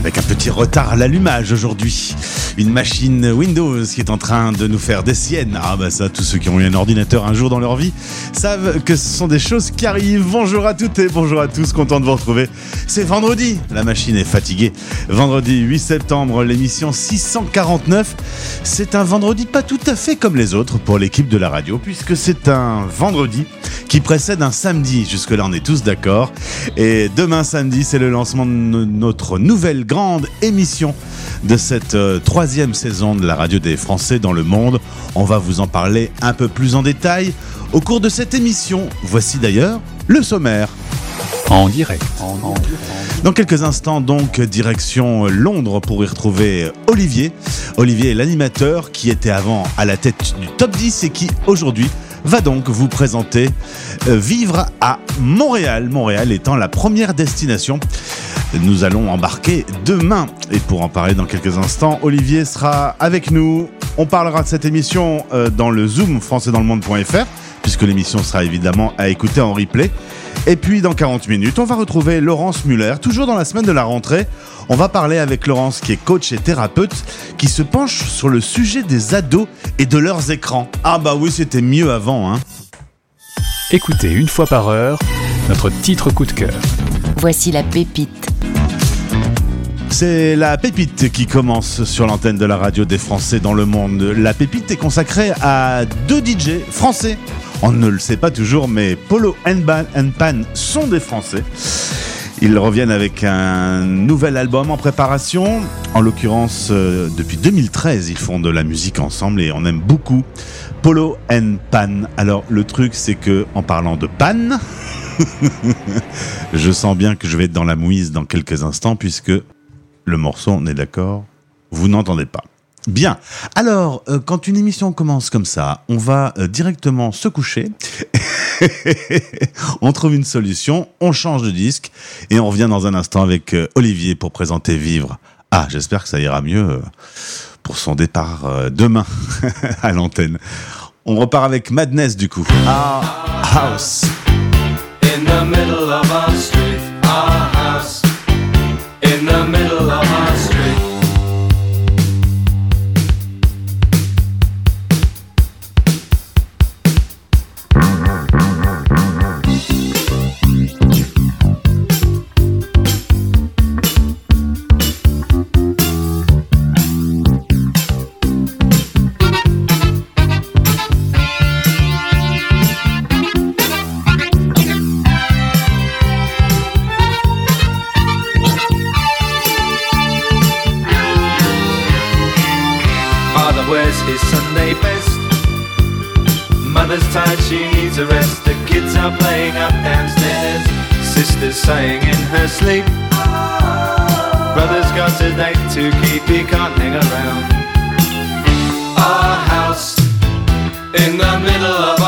Avec un petit retard à l'allumage aujourd'hui. Une machine Windows qui est en train de nous faire des siennes. Ah bah ça, tous ceux qui ont eu un ordinateur un jour dans leur vie savent que ce sont des choses qui arrivent. Bonjour à toutes et bonjour à tous, content de vous retrouver. C'est vendredi, la machine est fatiguée. Vendredi 8 septembre, l'émission 649. C'est un vendredi pas tout à fait comme les autres pour l'équipe de la radio, puisque c'est un vendredi qui précède un samedi. Jusque-là, on est tous d'accord. Et demain samedi, c'est le lancement de no- notre nouvelle grande émission de cette euh, troisième saison de la radio des Français dans le monde. On va vous en parler un peu plus en détail au cours de cette émission. Voici d'ailleurs le sommaire. En direct. Dans quelques instants, donc, direction Londres pour y retrouver Olivier. Olivier est l'animateur qui était avant à la tête du top 10 et qui aujourd'hui va donc vous présenter euh, Vivre à Montréal. Montréal étant la première destination. Nous allons embarquer demain. Et pour en parler dans quelques instants, Olivier sera avec nous. On parlera de cette émission euh, dans le Zoom françaisdanslemonde.fr puisque l'émission sera évidemment à écouter en replay. Et puis dans 40 minutes, on va retrouver Laurence Muller, toujours dans la semaine de la rentrée. On va parler avec Laurence qui est coach et thérapeute, qui se penche sur le sujet des ados et de leurs écrans. Ah bah oui, c'était mieux avant, hein. Écoutez une fois par heure notre titre coup de cœur. Voici la pépite. C'est la pépite qui commence sur l'antenne de la radio des Français dans le monde. La pépite est consacrée à deux DJ français. On ne le sait pas toujours, mais Polo and Pan sont des Français. Ils reviennent avec un nouvel album en préparation. En l'occurrence, euh, depuis 2013, ils font de la musique ensemble et on aime beaucoup Polo and Pan. Alors, le truc, c'est que en parlant de pan, je sens bien que je vais être dans la mouise dans quelques instants puisque le morceau, on est d'accord, vous n'entendez pas. Bien. Alors, euh, quand une émission commence comme ça, on va euh, directement se coucher. on trouve une solution, on change de disque et on revient dans un instant avec euh, Olivier pour présenter Vivre. Ah, j'espère que ça ira mieux pour son départ demain à l'antenne. On repart avec Madness du coup. Ah, House. In the middle of our street, our needs a rest. The kids are playing up downstairs. Sister's sighing in her sleep. Oh. Brother's got a date to keep, he can't hang around. Our house in the middle of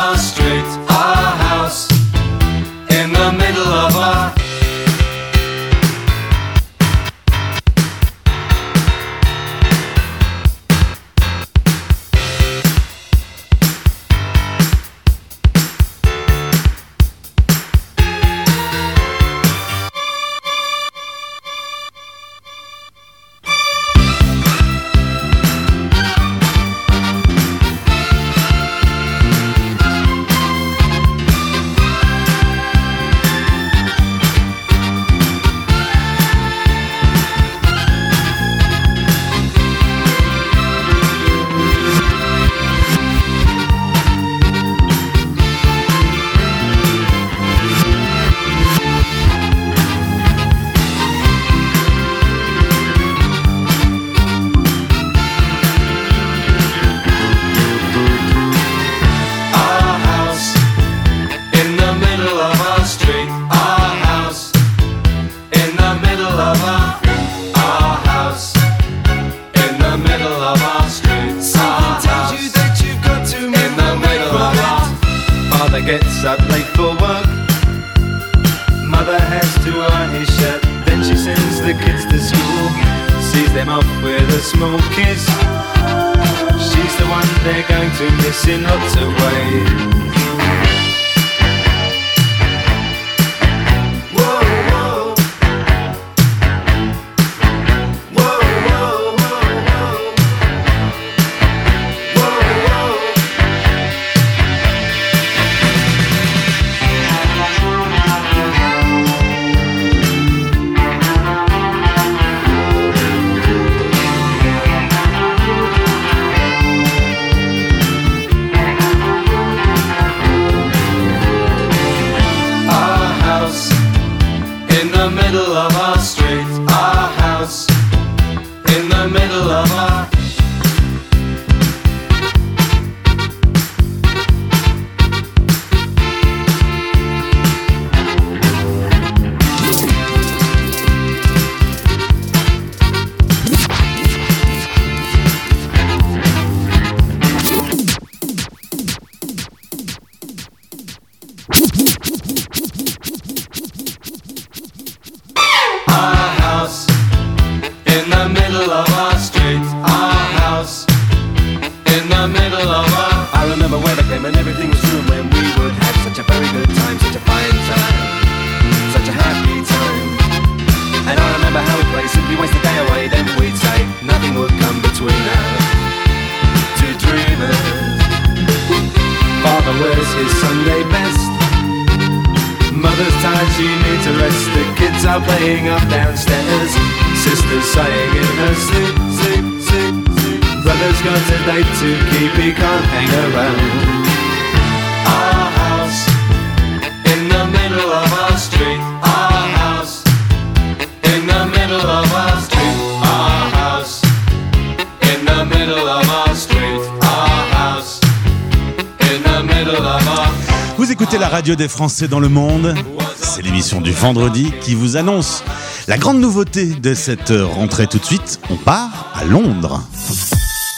écoutez la radio des Français dans le monde. C'est l'émission du vendredi qui vous annonce la grande nouveauté de cette rentrée tout de suite. On part à Londres.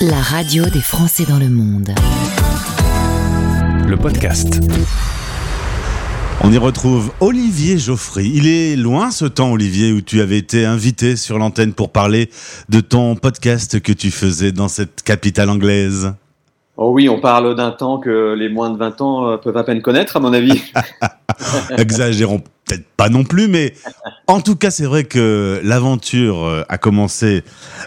La radio des Français dans le monde. Le podcast. On y retrouve Olivier Geoffry. Il est loin ce temps, Olivier, où tu avais été invité sur l'antenne pour parler de ton podcast que tu faisais dans cette capitale anglaise. Oh oui, on parle d'un temps que les moins de 20 ans euh, peuvent à peine connaître, à mon avis. Exagérons peut-être pas non plus, mais en tout cas, c'est vrai que l'aventure euh, a commencé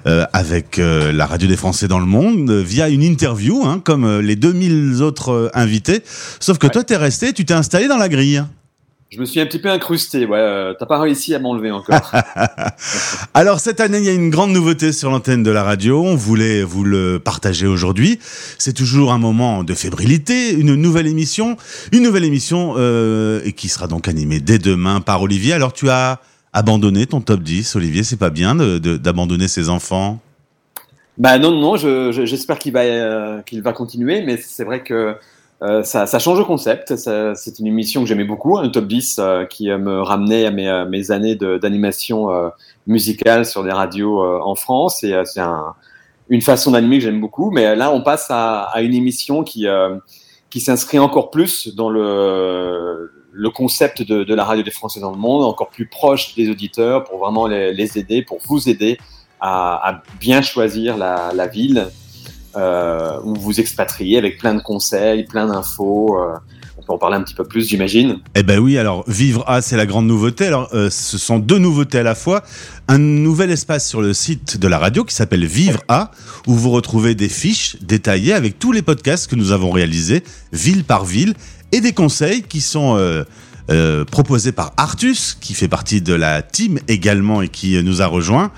euh, avec la radio des Français dans le monde via une interview, hein, comme les 2000 autres invités. Sauf que toi, t'es resté, tu t'es installé dans la grille. Je me suis un petit peu incrusté, ouais. euh, T'as pas réussi à m'enlever encore. Alors cette année, il y a une grande nouveauté sur l'antenne de la radio. On voulait vous le partager aujourd'hui. C'est toujours un moment de fébrilité, une nouvelle émission, une nouvelle émission euh, qui sera donc animée dès demain par Olivier. Alors tu as abandonné ton top 10, Olivier. C'est pas bien d'abandonner ses enfants. bah non, non, je- je- j'espère qu'il va, euh, qu'il va continuer, mais c'est vrai que euh, ça, ça change de concept. C'est une émission que j'aimais beaucoup, un top 10 euh, qui euh, me ramenait à mes, années d'animation musicale sur des radios en France. Et c'est un- une façon d'animer que j'aime beaucoup. Mais là, on passe à, une émission qui, qui s'inscrit encore plus dans le, le concept de, la radio des Français dans le monde, encore plus proche des auditeurs pour vraiment les, les aider, pour vous aider à, bien choisir la, ville où vous expatriez avec plein de conseils, plein d'infos. euh, on peut en parler un petit peu plus, j'imagine. Eh ben oui, alors Vivre A, c'est la grande nouveauté. Alors, euh, ce sont deux nouveautés à la fois. Un nouvel espace sur le site de la radio qui s'appelle Vivre A, où vous retrouvez des fiches détaillées avec tous les podcasts que nous avons réalisés, ville par ville, et des conseils qui sont euh, euh, proposés par Artus, qui fait partie de la team également et qui euh, nous a rejoint,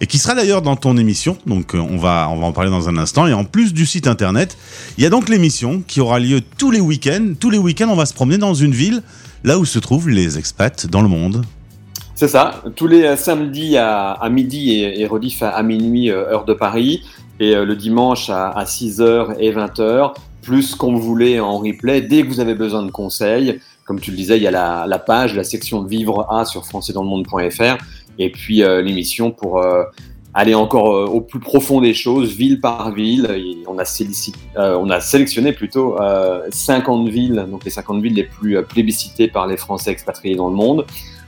et qui sera d'ailleurs dans ton émission. Donc, euh, on va, en parler dans un instant. Et en plus du site internet, il y a donc l'émission qui aura lieu tous les week-ends. Tous les week-ends, on va se promener dans une ville, là où se trouvent les expats dans le monde. C'est ça, tous les samedis à, midi et, et à, minuit, heure de Paris, et le dimanche à, à 6h et 20h, plus qu'on vous voulez en replay, dès que vous avez besoin de conseils. Comme tu le disais, il y a la, la page, la section Vivre A sur françaisdanslemonde.fr, et puis euh, l'émission pour euh, aller encore euh, au plus profond des choses, ville par ville. Et on, a sélici- euh, on a sélectionné plutôt euh, 50 villes, donc les 50 villes les plus plébiscitées par les Français expatriés dans le monde.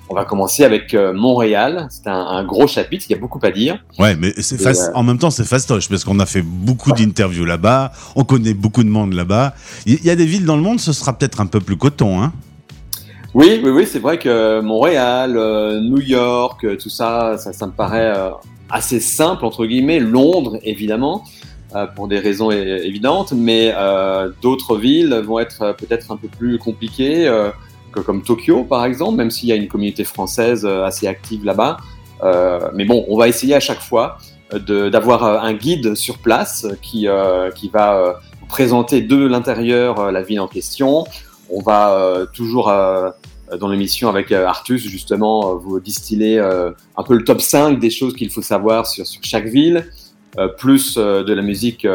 on va commencer avec Montréal. C'est un, un gros chapitre, il y a beaucoup à dire. Ouais, mais c'est en même temps, c'est fastoche parce qu'on a fait beaucoup d'interviews là-bas, on connaît beaucoup de monde là-bas. Il y a des villes dans le monde, ce sera peut-être un peu plus coton, hein Oui, oui, oui, c'est vrai que Montréal, euh, New York, euh, tout ça, ça, ça me paraît euh, assez simple, entre guillemets. Londres, évidemment, pour des raisons évidentes, mais d'autres villes vont être peut-être un peu plus compliquées, que, comme Tokyo, par exemple, même s'il y a une communauté française assez active là-bas. Mais bon, on va essayer à chaque fois d'avoir un guide sur place qui, qui va présenter de l'intérieur la ville en question. On va euh, toujours euh, dans l'émission avec euh, Artus, justement, vous distiller un peu le top 5 des choses qu'il faut savoir sur, sur chaque ville, plus de la musique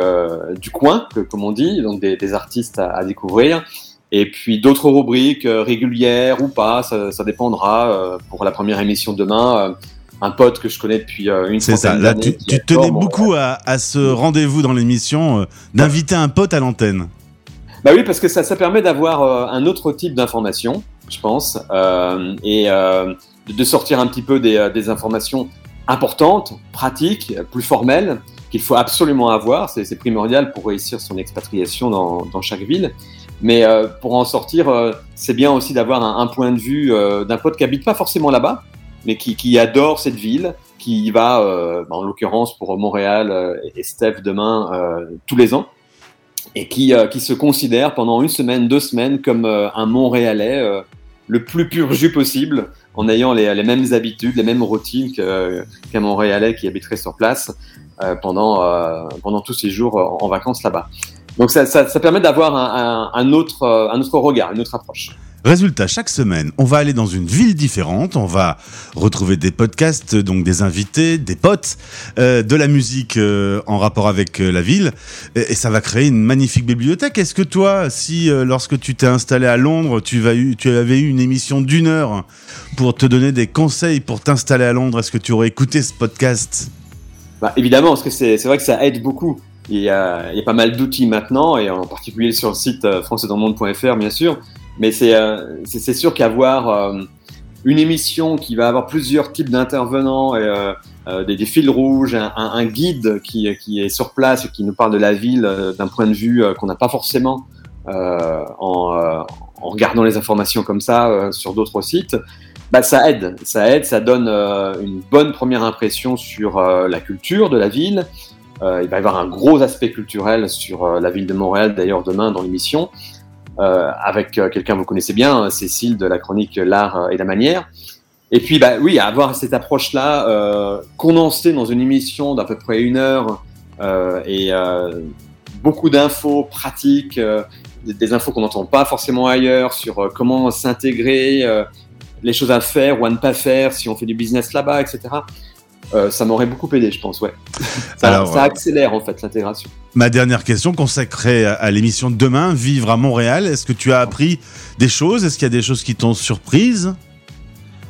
du coin, que, comme on dit, donc des, des artistes à, à découvrir. Et puis d'autres rubriques régulières ou pas, ça, ça dépendra. pour la première émission demain, un pote que je connais depuis une C'est ça. Là, tu, tenais beaucoup à, à ce rendez-vous dans l'émission euh, d'inviter un pote à l'antenne. Bah oui, parce que ça, ça permet d'avoir euh, un autre type d'information, je pense, euh, et euh, de- sortir un petit peu des, des informations importantes, pratiques, plus formelles, qu'il faut absolument avoir. C'est primordial pour réussir son expatriation dans, dans chaque ville. Mais euh, pour en sortir, euh, c'est bien aussi d'avoir un, point de vue euh, d'un pote qui habite pas forcément là-bas, mais qui, qui adore cette ville, qui y va, bah, en l'occurrence pour Montréal et Steph demain, tous les ans et qui, euh, qui se considère pendant une semaine, deux semaines comme euh, un Montréalais euh, le plus pur jus possible, en ayant les, mêmes habitudes, les mêmes routines qu'un Montréalais qui habiterait sur place pendant, pendant tous ses jours en, vacances là-bas. Donc ça, permet d'avoir un, autre, un autre regard, une autre approche. Résultat, chaque semaine, on va aller dans une ville différente, on va retrouver des podcasts, donc des invités, des potes, euh, de la musique euh, en rapport avec euh, la ville, et, ça va créer une magnifique bibliothèque. Est-ce que toi, si lorsque tu t'es installé à Londres, tu, avais eu une émission d'une heure pour te donner des conseils pour t'installer à Londres, est-ce que tu aurais écouté ce podcast? Bah, évidemment, parce que c'est vrai que ça aide beaucoup. Il y a, pas mal d'outils maintenant, et en particulier sur le site françaisdanslemonde.fr, bien sûr. Mais c'est euh, c'est- sûr qu'avoir euh, une émission qui va avoir plusieurs types d'intervenants, et, euh, des, fils rouges, un, guide qui, est sur place et qui nous parle de la ville d'un point de vue qu'on n'a pas forcément en, en regardant les informations comme ça sur d'autres sites, bah, ça aide, ça aide, ça donne une bonne première impression sur la culture de la ville. Il va y avoir un gros aspect culturel sur la ville de Montréal, d'ailleurs demain dans l'émission, avec euh, quelqu'un que vous connaissez bien, Cécile de la chronique L'art et la manière. Et puis, bah, oui, avoir cette approche-là euh, condensée dans une émission d'à peu près une heure euh, et euh, beaucoup d'infos pratiques, euh, des, infos qu'on n'entend pas forcément ailleurs sur euh, comment s'intégrer, euh, les choses à faire ou à ne pas faire si on fait du business là-bas, etc. Euh, ça m'aurait beaucoup aidé, je pense, ouais. ça, Alors, ça accélère en fait l'intégration. Ma dernière question consacrée à, à l'émission de demain, Vivre à Montréal, est-ce que tu as appris des choses? Est-ce qu'il y a des choses qui t'ont surprise?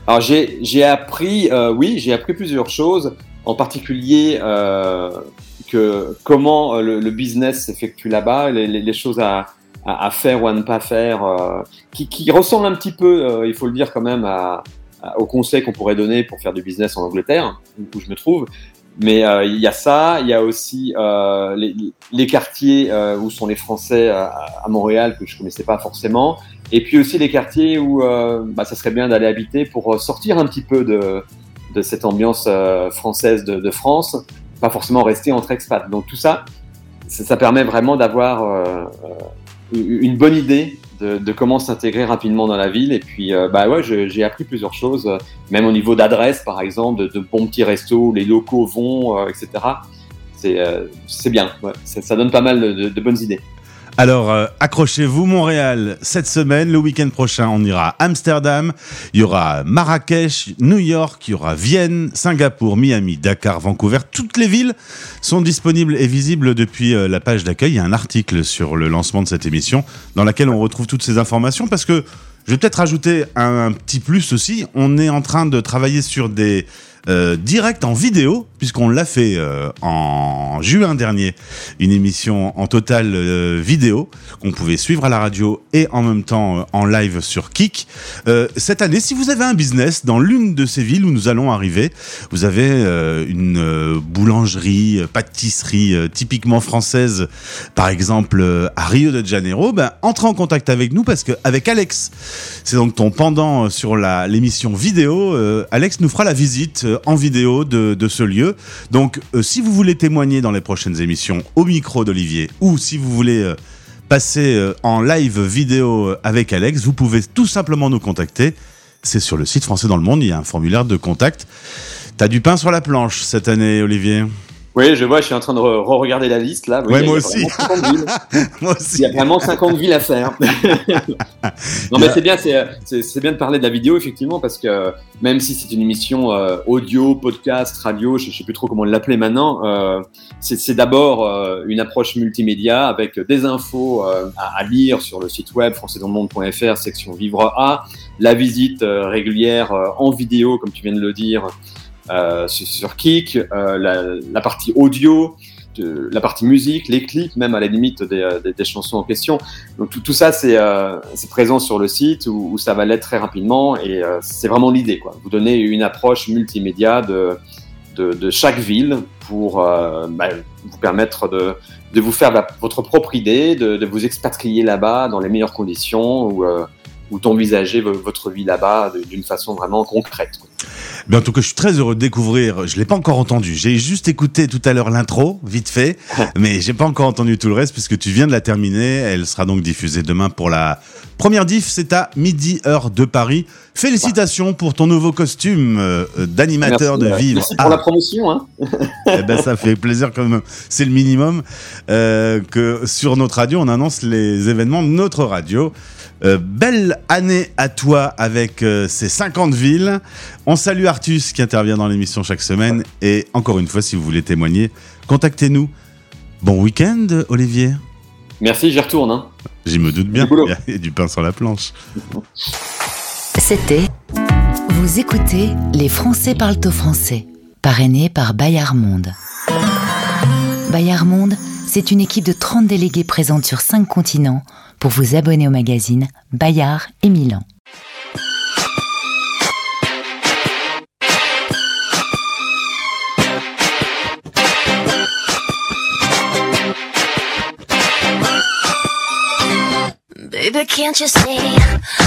Alors j'ai appris, euh, oui, j'ai appris plusieurs choses, en particulier euh, que comment le, le business s'effectue là-bas, les, les, les choses à, à, à faire ou à ne pas faire, qui, qui ressemblent un petit peu, il faut le dire quand même, à- aux conseils qu'on pourrait donner pour faire du business en Angleterre, où je me trouve. Mais euh, il y a ça, il y a aussi euh, les, quartiers euh, où sont les Français à, Montréal que je connaissais pas forcément. Et puis aussi les quartiers où euh, bah, ça serait bien d'aller habiter pour euh, sortir un petit peu de, cette ambiance euh, française de, France, pas forcément rester entre expats. Donc tout ça, ça, permet vraiment d'avoir euh, euh, une bonne idée de, de comment s'intégrer rapidement dans la ville. Et puis, euh, bah ouais, j'ai appris plusieurs choses, euh, même au niveau d'adresse, par exemple, de, de bons petits restos les locaux vont, euh, etc. C'est euh, c'est bien, ça, ça donne pas mal de- de bonnes idées. Alors, euh, accrochez-vous, Montréal, cette semaine, le week-end prochain, on ira à Amsterdam, il y aura Marrakech, New York, il y aura Vienne, Singapour, Miami, Dakar, Vancouver. Toutes les villes sont disponibles et visibles depuis euh, la page d'accueil. Il y a un article sur le lancement de cette émission dans laquelle on retrouve toutes ces informations parce que je vais peut-être ajouter un, un petit plus aussi. On est en train de travailler sur des euh, direct en vidéo, puisqu'on l'a fait euh, en juin dernier, une émission en total euh, vidéo qu'on pouvait suivre à la radio et en même temps euh, en live sur Kik. Cette année, si vous avez un business dans l'une de ces villes où nous allons arriver, vous avez une boulangerie, pâtisserie typiquement française, par exemple à Rio de Janeiro, ben, entrez en contact avec nous parce que avec Alex, c'est donc ton pendant sur l'émission vidéo, Alex nous fera la visite en vidéo de, ce lieu. Donc euh, si vous voulez témoigner dans les prochaines émissions au micro d'Olivier ou si vous voulez euh, passer euh, en live vidéo euh, avec Alex, vous pouvez tout simplement nous contacter. C'est sur le site Français dans le Monde, il y a un formulaire de contact. T'as du pain sur la planche cette année, Olivier? Oui, je vois, je suis en train de re- re-regarder la liste là. Oui, Ouais, il moi il aussi. vraiment 50 villes. Moi Il aussi. y a vraiment 50 villes à faire. non, mais c'est bien, c'est- c'est bien de parler de la vidéo, effectivement, parce que même si c'est une émission euh, audio, podcast, radio, je ne sais plus trop comment l'appeler maintenant, euh, c'est d'abord euh, une approche multimédia avec des infos euh, à, à lire sur le site web françaisdanslemonde.fr, section Vivre A, la visite euh, régulière euh, en vidéo, comme tu viens de le dire, euh, sur, sur Kik, euh, la, la partie audio, de- la partie musique, les clips, même à la limite des, euh, des, chansons en question. Donc tout, tout ça, c'est euh, présent sur le site où, où ça va l'être très rapidement et euh, c'est vraiment l'idée. quoi. Vous donner une approche multimédia de, de, de chaque ville pour euh, bah, vous permettre de, vous faire votre propre idée, de, vous expatrier là-bas dans les meilleures conditions ou, euh, ou d'envisager vo- votre vie là-bas d'une façon vraiment concrète. quoi. Ben, en tout cas, je suis très heureux de découvrir. Je l'ai pas encore entendu. J'ai juste écouté tout à l'heure l'intro, vite fait, mais j'ai pas encore entendu tout le reste puisque tu viens de la terminer. Elle sera donc diffusée demain pour la première diff. C'est à midi heure de Paris. Félicitations pour ton nouveau costume euh, d'animateur Merci, de euh, vivre. Merci pour Ah, la promotion. Hein. eh ben, ça fait plaisir quand même. C'est le minimum euh, que sur notre radio, on annonce les événements de notre radio. Euh, belle année à toi avec euh, ces 50 villes. On salue Artus qui intervient dans l'émission chaque semaine. Et encore une fois, si vous voulez témoigner, contactez-nous. Bon week-end, Olivier. Merci, j'y retourne. Hein. J'y me doute bien. Du boulot. Il y a- du pain sur la planche. C'était Vous écoutez Les Français parlent au français, parrainé par Bayard Monde. Bayard Monde, c'est une équipe de 30 délégués présente sur 5 continents pour vous abonner au magazine Bayard et Milan. Baby, can't you see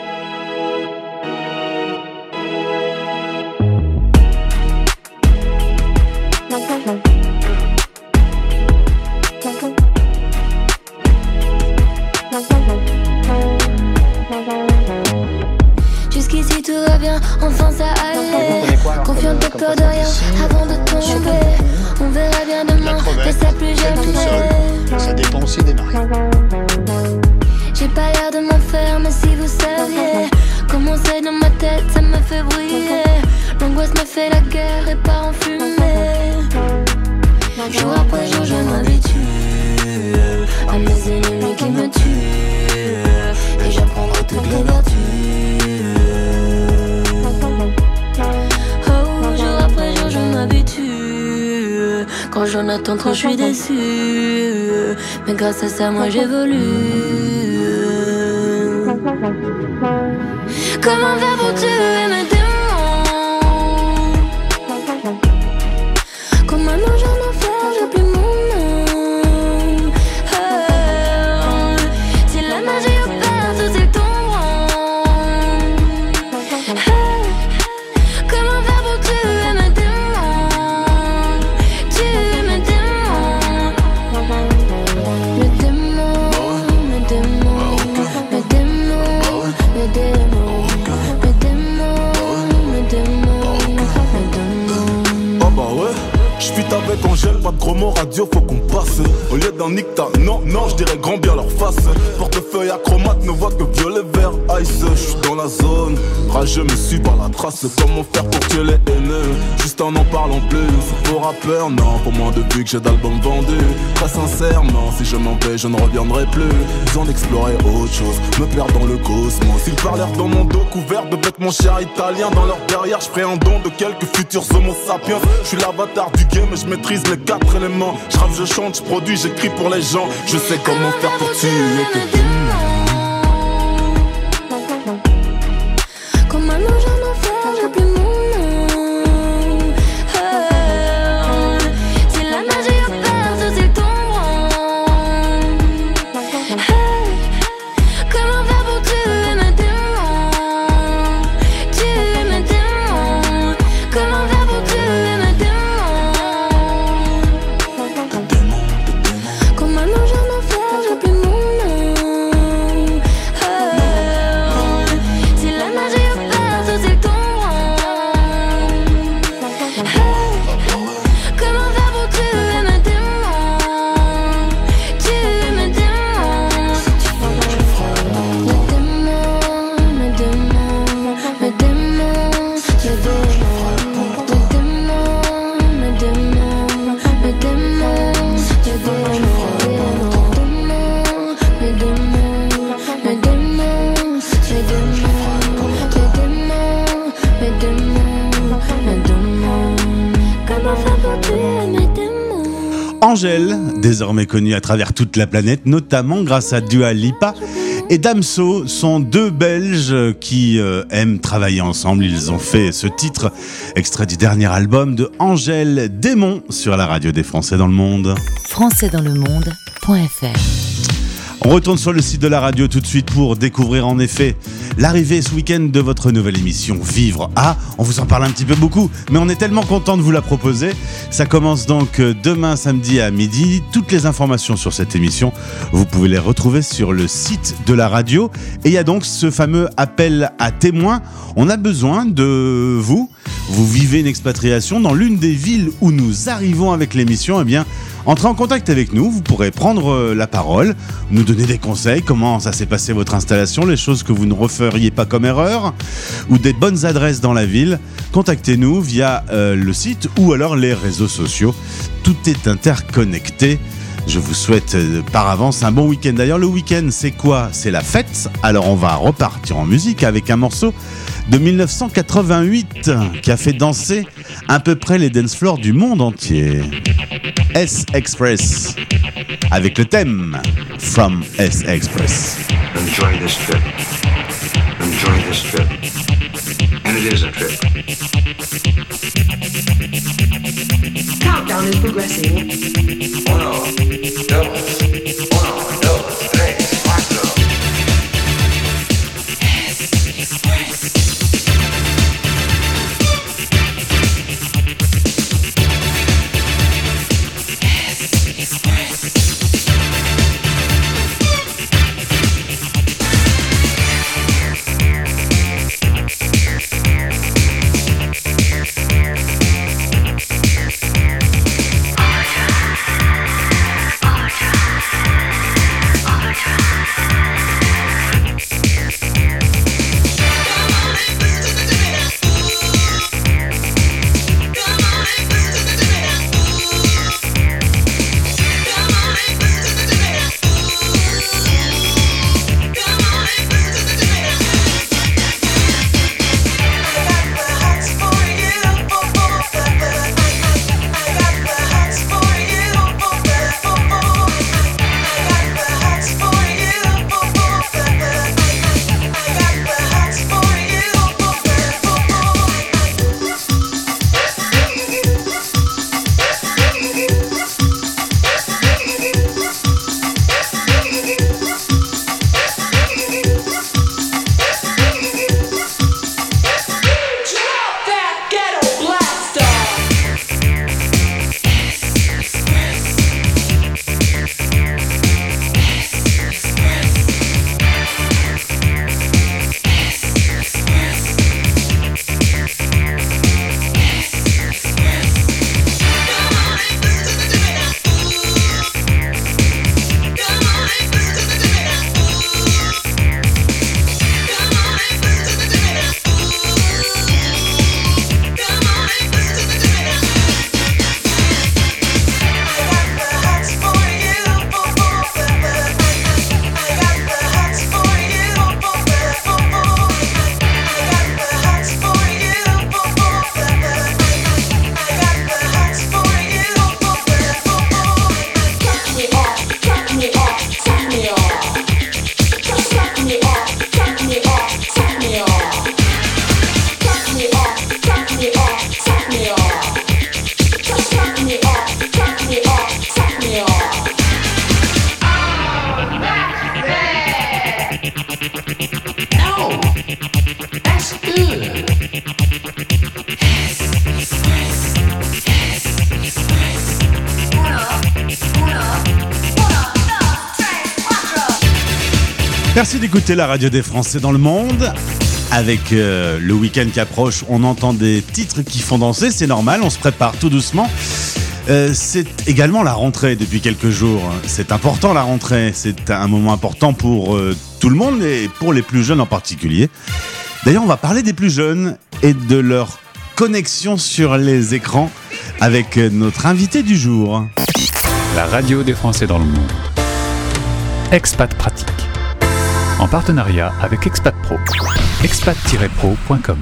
Quand j'en attends trop, je suis déçu. Mais grâce à ça, moi j'évolue. Comment faire pour tuer Mots radio, faut qu'on passe. Au lieu d'un nicta, non, non, je dirais grand bien leur face. Portefeuille acromate ne voit que violet, vert, ice. J'suis dans la zone, rageux me suis par la trace. Comment faire pour tuer les haineux, juste en n'en parlant plus. Faux rappeur, non, pour moi depuis que j'ai d'albums vendus. Très sincèrement, si je m'en vais, je ne reviendrai plus. Besoin d'explorer autre chose, me perdre dans le cosmos. Ils parlèrent dans mon dos couvert de vêtements chers italiens Dans leur derrière, je ferai un don de quelques futurs homo sapiens. Je suis l'avatar du game et je maîtrise les quatre éléments Je rappe, je chante, je produis, j'écris pour les gens. Je sais comment faire pour tuer connue à travers toute la planète, notamment grâce à Dua Lipa. Et Damso sont deux Belges qui euh, aiment travailler ensemble. Ils ont fait ce titre, extrait du dernier album de Angèle Démon sur la radio des Français dans le monde. On retourne sur le site de la radio tout de suite pour découvrir en effet l'arrivée ce week-end de votre nouvelle émission Vivre à. On vous en parle un petit peu beaucoup, mais on est tellement content de vous la proposer. Ça commence donc euh, demain samedi à midi. Toutes les informations sur cette émission, vous pouvez les retrouver sur le site de la radio. Et il y a donc ce fameux appel à témoins. On a besoin de vous. Vous vivez une expatriation dans l'une des villes où nous arrivons avec l'émission. Eh bien, Entrez en contact avec nous, vous pourrez prendre euh, la parole, nous donner des conseils, comment ça s'est passé votre installation, les choses que vous ne referiez pas comme erreur, ou des bonnes adresses dans la ville. Contactez-nous via euh, le site ou alors les réseaux sociaux. Tout est interconnecté. Je vous souhaite euh, par avance un bon week-end. D'ailleurs, le week-end, c'est quoi? C'est la fête. Alors, on va repartir en musique avec un morceau de 1988 qui a fait danser à peu près les dance floors du monde entier. S Express avec le thème From S Express. Enjoy this trip. Enjoy this trip. And it is a trip. Countdown is progressing. Uno, dos, uno, dos, tres, Express. D'écouter la radio des Français dans le monde. Avec euh, le week-end qui approche, on entend des titres qui font danser, c'est normal, on se prépare tout doucement. Euh, c'est également la rentrée depuis quelques jours. C'est important la rentrée, c'est un moment important pour euh, tout le monde et pour les plus jeunes en particulier. D'ailleurs, on va parler des plus jeunes et de leur connexion sur les écrans avec notre invité du jour. La radio des Français dans le monde. Expat Pratique. En partenariat avec Expat Pro. expat-pro.com.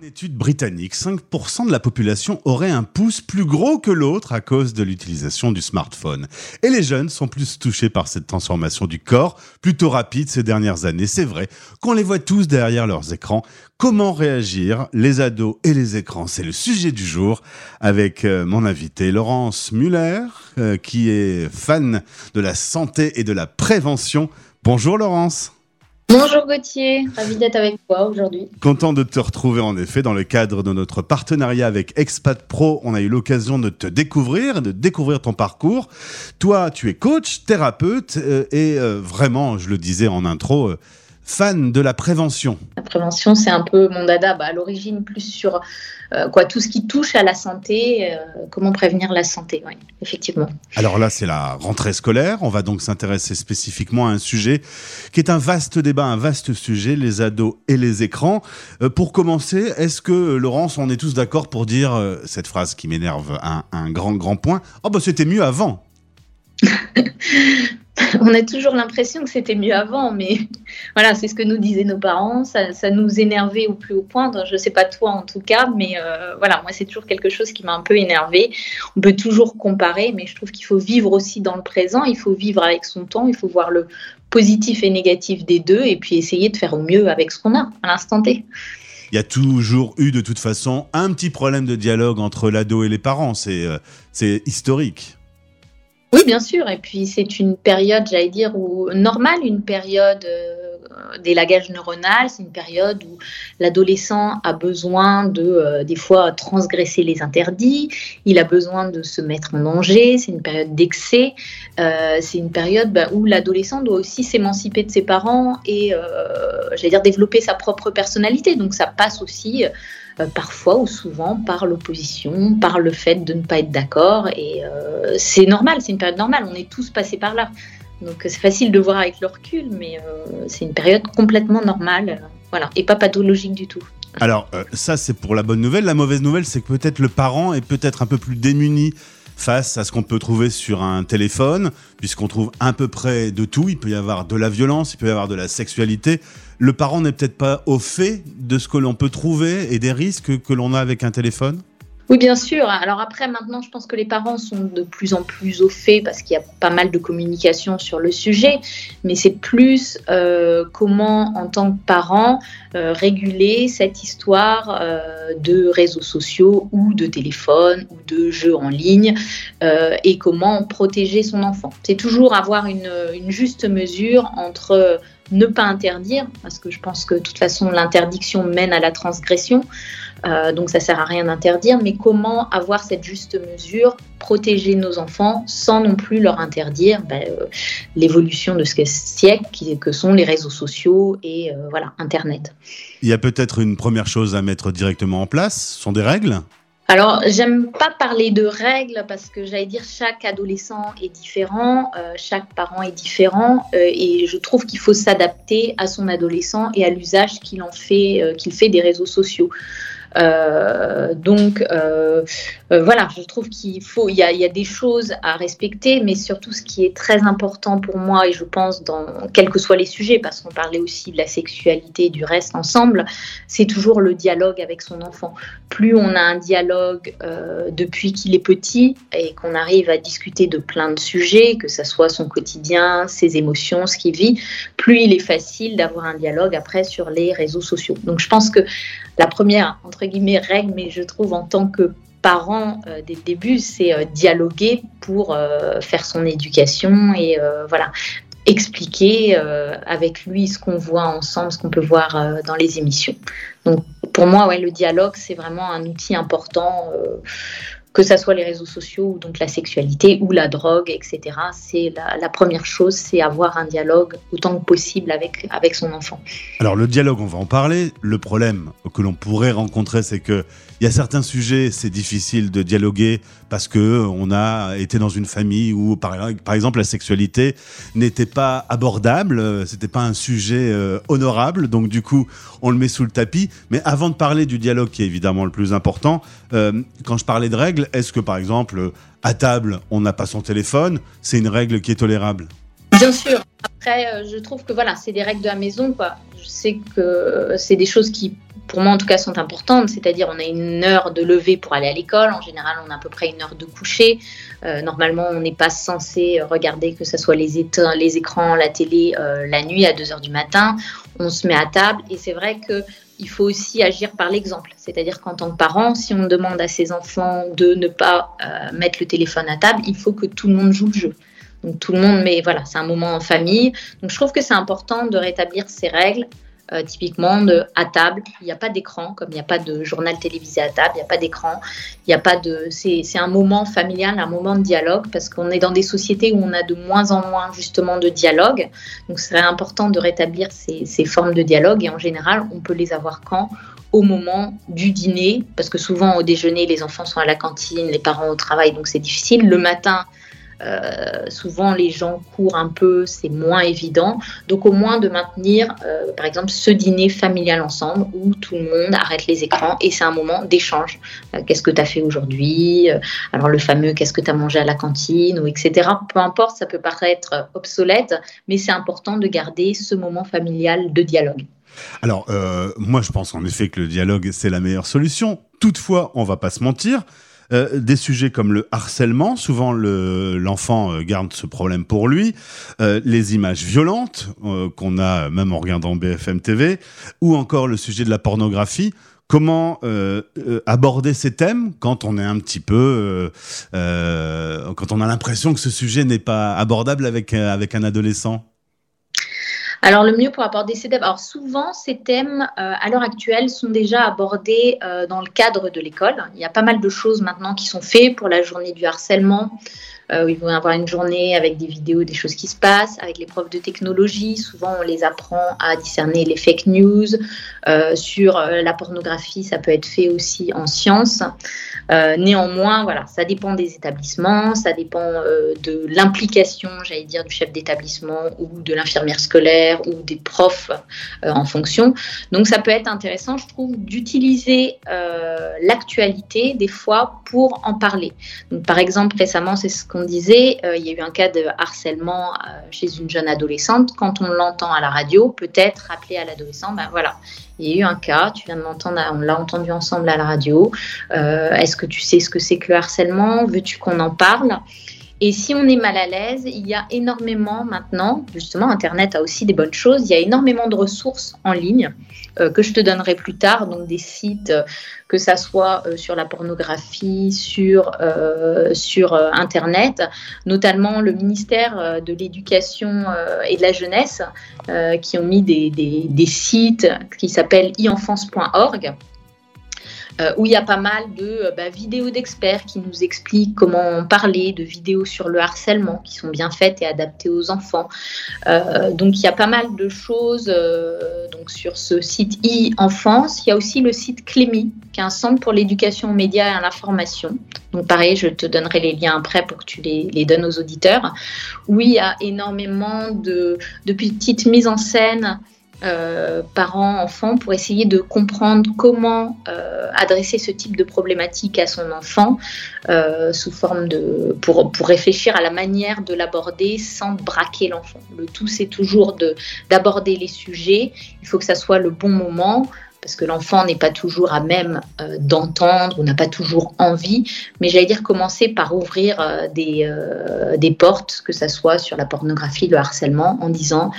Une étude britannique, 5% de la population aurait un pouce plus gros que l'autre à cause de l'utilisation du smartphone. Et les jeunes sont plus touchés par cette transformation du corps, plutôt rapide ces dernières années. C'est vrai qu'on les voit tous derrière leurs écrans. Comment réagir Les ados et les écrans, c'est le sujet du jour avec euh, mon invité Laurence Muller, euh, qui est fan de la santé et de la prévention. Bonjour Laurence. Bonjour Gauthier, ravi d'être avec toi aujourd'hui. Content de te retrouver en effet dans le cadre de notre partenariat avec Expat Pro. On a eu l'occasion de te découvrir, de découvrir ton parcours. Toi, tu es coach, thérapeute euh, et euh, vraiment, je le disais en intro, euh, fan de la prévention. La prévention, c'est un peu mon dada, bah, à l'origine plus sur euh, quoi, tout ce qui touche à la santé, euh, comment prévenir la santé, oui, effectivement. Alors là, c'est la rentrée scolaire. On va donc s'intéresser spécifiquement à un sujet qui est un vaste débat, un vaste sujet, les ados et les écrans. Euh, pour commencer, est-ce que, Laurence, on est tous d'accord pour dire cette phrase qui m'énerve, un, un grand, grand point? Oh, bah c'était mieux avant On a toujours l'impression que c'était mieux avant, mais voilà, c'est ce que nous disaient nos parents, ça, nous énervait au plus haut point. Je ne sais pas toi en tout cas, mais euh, voilà, moi c'est toujours quelque chose qui m'a un peu énervé. On peut toujours comparer, mais je trouve qu'il faut vivre aussi dans le présent, il faut vivre avec son temps, il faut voir le positif et négatif des deux, et puis essayer de faire au mieux avec ce qu'on a à l'instant T. Il y a toujours eu de toute façon un petit problème de dialogue entre l'ado et les parents. C'est euh, c'est historique. Oui, bien sûr. Et puis, c'est une période, j'allais dire, où, normale, une période euh, d'élagage neuronal. C'est une période où l'adolescent a besoin de, euh, des fois, transgresser les interdits. Il a besoin de se mettre en danger. C'est une période d'excès. Euh, c'est une période bah, où l'adolescent doit aussi s'émanciper de ses parents et, euh, j'allais dire, développer sa propre personnalité. Donc, ça passe aussi parfois ou souvent par l'opposition, par le fait de ne pas être d'accord. Et euh, c'est normal, c'est une période normale, on est tous passés par là. Donc c'est facile de voir avec le recul, mais euh, c'est une période complètement normale, euh, voilà, et pas pathologique du tout. Alors, euh, ça, c'est pour la bonne nouvelle. La mauvaise nouvelle, c'est que peut-être le parent est peut-être un peu plus démuni face à ce qu'on peut trouver sur un téléphone, puisqu'on trouve à peu près de tout. Il peut y avoir de la violence, il peut y avoir de la sexualité. Le parent n'est peut-être pas au fait de ce que l'on peut trouver et des risques que l'on a avec un téléphone. Oui, bien sûr. Alors après, maintenant, je pense que les parents sont de plus en plus au fait parce qu'il y a pas mal de communication sur le sujet, mais c'est plus euh, comment, en tant que parent, euh, réguler cette histoire euh, de réseaux sociaux ou de téléphone ou de jeux en ligne et comment protéger son enfant. C'est toujours avoir une, une juste mesure entre ne pas interdire, parce que je pense que de toute façon l'interdiction mène à la transgression, euh, donc ça sert à rien d'interdire, mais comment avoir cette juste mesure, protéger nos enfants sans non plus leur interdire ben, euh, l'évolution de ce siècle que sont les réseaux sociaux et euh, voilà Internet. Il y a peut-être une première chose à mettre directement en place. Ce sont des règles? Alors, j'aime pas parler de règles parce que j'allais dire chaque adolescent est différent, euh, chaque parent est différent euh, et je trouve qu'il faut s'adapter à son adolescent et à l'usage qu'il en fait, euh, qu'il fait des réseaux sociaux. Euh, donc euh, euh, voilà, je trouve qu'il faut, il y, a, y a des choses à respecter, mais surtout ce qui est très important pour moi et je pense dans quels que soient les sujets, parce qu'on parlait aussi de la sexualité et du reste ensemble, c'est toujours le dialogue avec son enfant. Plus on a un dialogue depuis qu'il est petit et qu'on arrive à discuter de plein de sujets, que ça soit son quotidien, ses émotions, ce qu'il vit, plus il est facile d'avoir un dialogue après sur les réseaux sociaux. Donc je pense que la première, entre guillemets, règle, mais je trouve en tant que parent euh, dès le début, c'est euh, dialoguer pour euh, faire son éducation et euh, voilà expliquer euh, avec lui ce qu'on voit ensemble, ce qu'on peut voir dans les émissions. Donc pour moi, ouais, le dialogue, c'est vraiment un outil important. Que ça soit les réseaux sociaux, ou donc la sexualité ou la drogue, etc. C'est la, la première chose, c'est avoir un dialogue autant que possible avec, avec son enfant. Alors le dialogue, on va en parler. Le problème que l'on pourrait rencontrer, c'est que il y a certains sujets, c'est difficile de dialoguer parce que on a été dans une famille où, par, exemple, la sexualité n'était pas abordable, euh, c'était pas un sujet euh, honorable, donc du coup, on le met sous le tapis. Mais avant de parler du dialogue, qui est évidemment le plus important, euh, quand je parlais de règles, est-ce que par exemple, à table, on n'a pas son téléphone, c'est une règle qui est tolérable Bien sûr. Après, je trouve que voilà, c'est des règles de la maison. Quoi. Je sais que c'est des choses qui, pour moi en tout cas, sont importantes. C'est-à-dire, on a une heure de lever pour aller à l'école. En général, on a à peu près une heure de coucher. Euh, normalement, on n'est pas censé regarder que ce soit les, les écrans, la télé, euh, la nuit à 2 heures du matin. On se met à table. Et c'est vrai que il faut aussi agir par l'exemple. C'est-à-dire qu'en tant que parent, si on demande à ses enfants de ne pas euh, mettre le téléphone à table, il faut que tout le monde joue le jeu. Donc tout le monde, mais voilà, c'est un moment en famille. Donc je trouve que c'est important de rétablir ces règles. Euh, typiquement, à table, il n'y a pas d'écran, comme il n'y a pas de journal télévisé à table, il n'y a pas d'écran. C'est un moment familial, un moment de dialogue, parce qu'on est dans des sociétés où on a de moins en moins justement de dialogue. Donc c'est important de rétablir ces, ces formes de dialogue, et en général, on peut les avoir quand? Au moment du dîner, parce que souvent au déjeuner, les enfants sont à la cantine, les parents au travail, donc c'est difficile. Le matin, euh, souvent les gens courent un peu, c'est moins évident. Donc au moins de maintenir, euh, par exemple, ce dîner familial ensemble où tout le monde arrête les écrans et c'est un moment d'échange. Euh, qu'est-ce que tu as fait aujourd'hui? Alors le fameux qu'est-ce que tu as mangé à la cantine ou etc. Peu importe, ça peut paraître obsolète, mais c'est important de garder ce moment familial de dialogue. Alors, moi, je pense en effet que le dialogue, c'est la meilleure solution. Toutefois, on va pas se mentir. Euh, des sujets comme le harcèlement, souvent le- l'enfant euh, garde ce problème pour lui, euh, les images violentes euh, qu'on a même en regardant BFM TV, ou encore le sujet de la pornographie. Comment euh, aborder ces thèmes quand on est un petit peu, quand on a l'impression que ce sujet n'est pas abordable avec avec un adolescent? Alors le mieux pour aborder ces thèmes, alors souvent ces thèmes euh, à l'heure actuelle sont déjà abordés euh, dans le cadre de l'école. Il y a pas mal de choses maintenant qui sont faites pour la journée du harcèlement. Euh, ils vont avoir une journée avec des vidéos, des choses qui se passent, avec les profs de technologie. Souvent, on les apprend à discerner les fake news. Euh, sur euh, la pornographie, ça peut être fait aussi en sciences. Néanmoins, voilà, ça dépend des établissements, ça dépend de l'implication, j'allais dire, du chef d'établissement ou de l'infirmière scolaire ou des profs en fonction. Donc, ça peut être intéressant, je trouve, d'utiliser l'actualité des fois pour en parler. Donc, par exemple, récemment, c'est ce qu'on disait, euh, il y a eu un cas de harcèlement euh, chez une jeune adolescente. Quand on l'entend à la radio, peut-être rappeler à l'adolescent, ben voilà, il y a eu un cas, tu viens de l'entendre, on l'a entendu ensemble à la radio. Euh, Est-ce que tu sais ce que c'est que le harcèlement? Veux-tu qu'on en parle? Et si on est mal à l'aise, il y a énormément maintenant, justement, Internet a aussi des bonnes choses, il y a énormément de ressources en ligne euh, que je te donnerai plus tard, donc des sites, euh, que ça soit euh, sur la pornographie, sur, sur Internet, notamment le ministère de l'Éducation et de la Jeunesse, qui ont mis des, des, sites qui s'appellent eenfance.org euh, où il y a pas mal de euh, bah, vidéos d'experts qui nous expliquent comment parler, de vidéos sur le harcèlement qui sont bien faites et adaptées aux enfants. Euh, donc il y a pas mal de choses donc sur ce site e-enfance. Il y a aussi le site Clémy, qui est un centre pour l'éducation aux médias et à l'information. Donc pareil, je te donnerai les liens après pour que tu les, donnes aux auditeurs. Où il y a énormément de petites mises en scène euh, parents, enfants, pour essayer de comprendre comment euh, adresser ce type de problématique à son enfant, euh, sous forme de, pour, pour réfléchir à la manière de l'aborder sans braquer l'enfant. Le tout, c'est toujours de d'aborder les sujets. Il faut que ça soit le bon moment. Parce que l'enfant n'est pas toujours à même euh, d'entendre ou n'a pas toujours envie, mais j'allais dire commencer par ouvrir euh, des, euh, des portes, que ça soit sur la pornographie, le harcèlement, en disant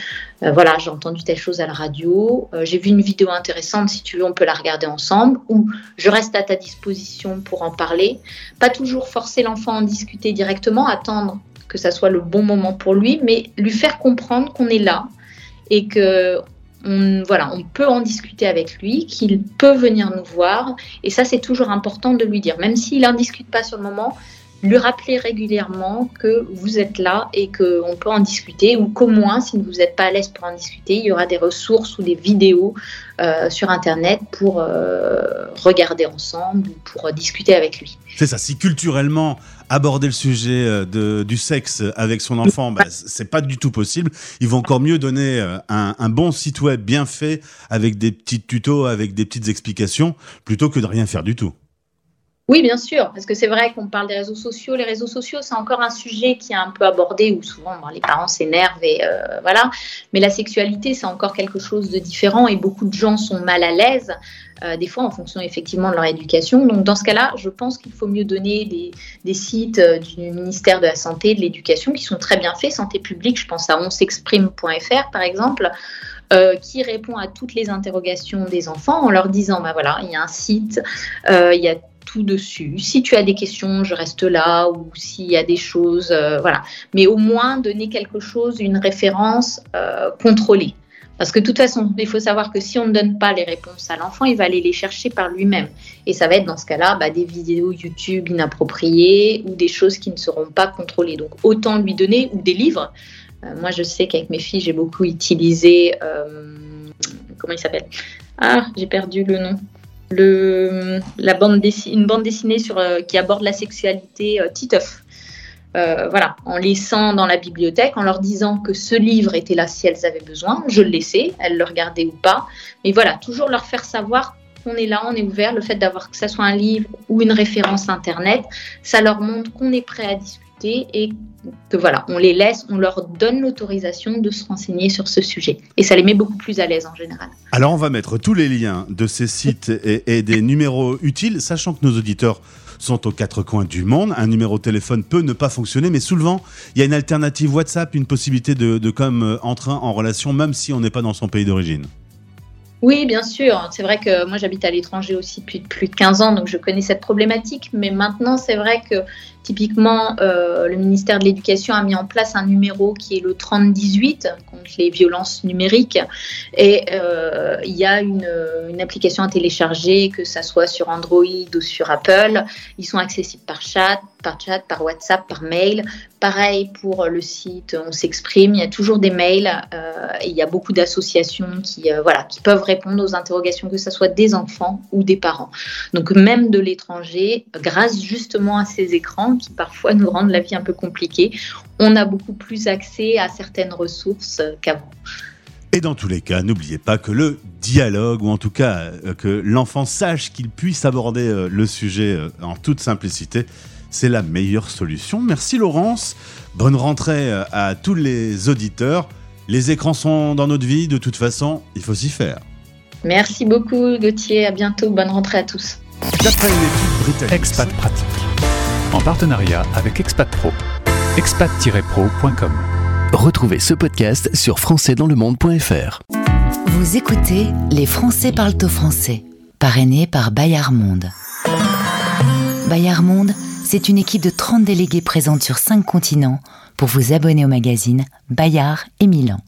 voilà, j'ai entendu telle chose à la radio, j'ai vu une vidéo intéressante, si tu veux, on peut la regarder ensemble, ou je reste à ta disposition pour en parler. Pas toujours forcer l'enfant à en discuter directement, attendre que ça soit le bon moment pour lui, mais lui faire comprendre qu'on est là et que on, voilà, on peut en discuter avec lui, qu'il peut venir nous voir. Et ça, c'est toujours important de lui dire. Même s'il n'en discute pas sur le moment, lui rappeler régulièrement que vous êtes là et qu'on peut en discuter, ou qu'au moins, si vous n'êtes pas à l'aise pour en discuter, il y aura des ressources ou des vidéos euh, sur Internet pour euh, regarder ensemble ou pour discuter avec lui. C'est ça, si culturellement aborder le sujet euh, de, du sexe avec son enfant, bah, c'est pas du tout possible. Il vaut encore mieux donner euh, un, un bon site web bien fait avec des petits tutos, avec des petites explications, plutôt que de rien faire du tout. Oui, bien sûr, parce que c'est vrai qu'on parle des réseaux sociaux. Les réseaux sociaux, c'est encore un sujet qui est un peu abordé où souvent les parents s'énervent et euh, voilà. Mais la sexualité, c'est encore quelque chose de différent et beaucoup de gens sont mal à l'aise, euh, des fois en fonction effectivement de leur éducation. Donc dans ce cas-là, je pense qu'il faut mieux donner des, sites euh, du ministère de la Santé, de l'Éducation qui sont très bien faits. Santé publique, je pense à onsexprime.fr par exemple. Qui répond à toutes les interrogations des enfants en leur disant bah voilà il y a un site il y a tout dessus. Si tu as des questions, je reste là, ou s'il y a des choses, euh, voilà. Mais au moins donner quelque chose, une référence euh, contrôlée. Parce que de toute façon, il faut savoir que si on ne donne pas les réponses à l'enfant, il va aller les chercher par lui-même. Et ça va être dans ce cas-là bah, des vidéos YouTube inappropriées ou des choses qui ne seront pas contrôlées. Donc autant lui donner, ou des livres. Euh, moi, je sais qu'avec mes filles, j'ai beaucoup utilisé... comment il s'appelle? Ah, j'ai perdu le nom une bande dessinée euh, qui aborde la sexualité euh, Titeuf. Euh, voilà, en laissant dans la bibliothèque, en leur disant que ce livre était là si elles avaient besoin. Je le laissais, elles le regardaient ou pas. Mais voilà, toujours leur faire savoir qu'on est là, on est ouvert. Le fait d'avoir que ça soit un livre ou une référence internet, ça leur montre qu'on est prêt à discuter et que voilà, on les laisse, on leur donne l'autorisation de se renseigner sur ce sujet. Et ça les met beaucoup plus à l'aise en général. Alors on va mettre tous les liens de ces sites et, et des numéros utiles, sachant que nos auditeurs sont aux quatre coins du monde. Un numéro de téléphone peut ne pas fonctionner, mais souvent, il y a une alternative WhatsApp, une possibilité de, de comme euh, entrer en relation, même si on n'est pas dans son pays d'origine. Oui, bien sûr. C'est vrai que moi, j'habite à l'étranger aussi depuis plus de 15 ans, donc je connais cette problématique. Mais maintenant, c'est vrai que typiquement, euh, le ministère de l'Éducation a mis en place un numéro qui est le 3018 contre les violences numériques. Et euh, il y a une, application à télécharger, que ça soit sur Android ou sur Apple. Ils sont accessibles par chat, par chat, par WhatsApp, par mail. Pareil pour le site On s'exprime. Il y a toujours des mails euh, il y a beaucoup d'associations qui, voilà, qui peuvent répondre aux interrogations, que ce soit des enfants ou des parents. Donc même de l'étranger, grâce justement à ces écrans qui parfois nous rendent la vie un peu compliquée, on a beaucoup plus accès à certaines ressources qu'avant. Et dans tous les cas, n'oubliez pas que le dialogue, ou en tout cas euh, que l'enfant sache qu'il puisse aborder euh, le sujet euh, en toute simplicité, c'est la meilleure solution. Merci Laurence, bonne rentrée à tous les auditeurs. Les écrans sont dans notre vie, de toute façon, il faut s'y faire. Merci beaucoup Gauthier, à bientôt, bonne rentrée à tous. D'après une étude britannique, Expat Pratique. En partenariat avec Expat Pro. expat-pro.com. Retrouvez ce podcast sur françaisdanslemonde.fr. Vous écoutez Les Français parlent au français, parrainé par Bayard Monde. Bayard Monde, c'est une équipe de 30 délégués présente sur 5 continents pour vous abonner au magazine Bayard et Milan.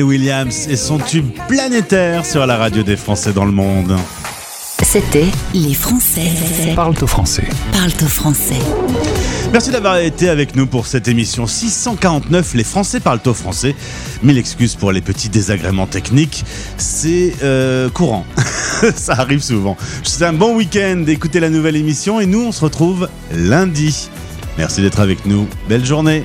Williams et son tube planétaire sur la radio des Français dans le monde. C'était Les Français. Parle au français. Parle au français. Merci d'avoir été avec nous pour cette émission 649. Les Français parlent au français. Mille excuses pour les petits désagréments techniques. C'est euh, courant. Ça arrive souvent. C'est un bon week-end. Écoutez la nouvelle émission et nous, on se retrouve lundi. Merci d'être avec nous. Belle journée.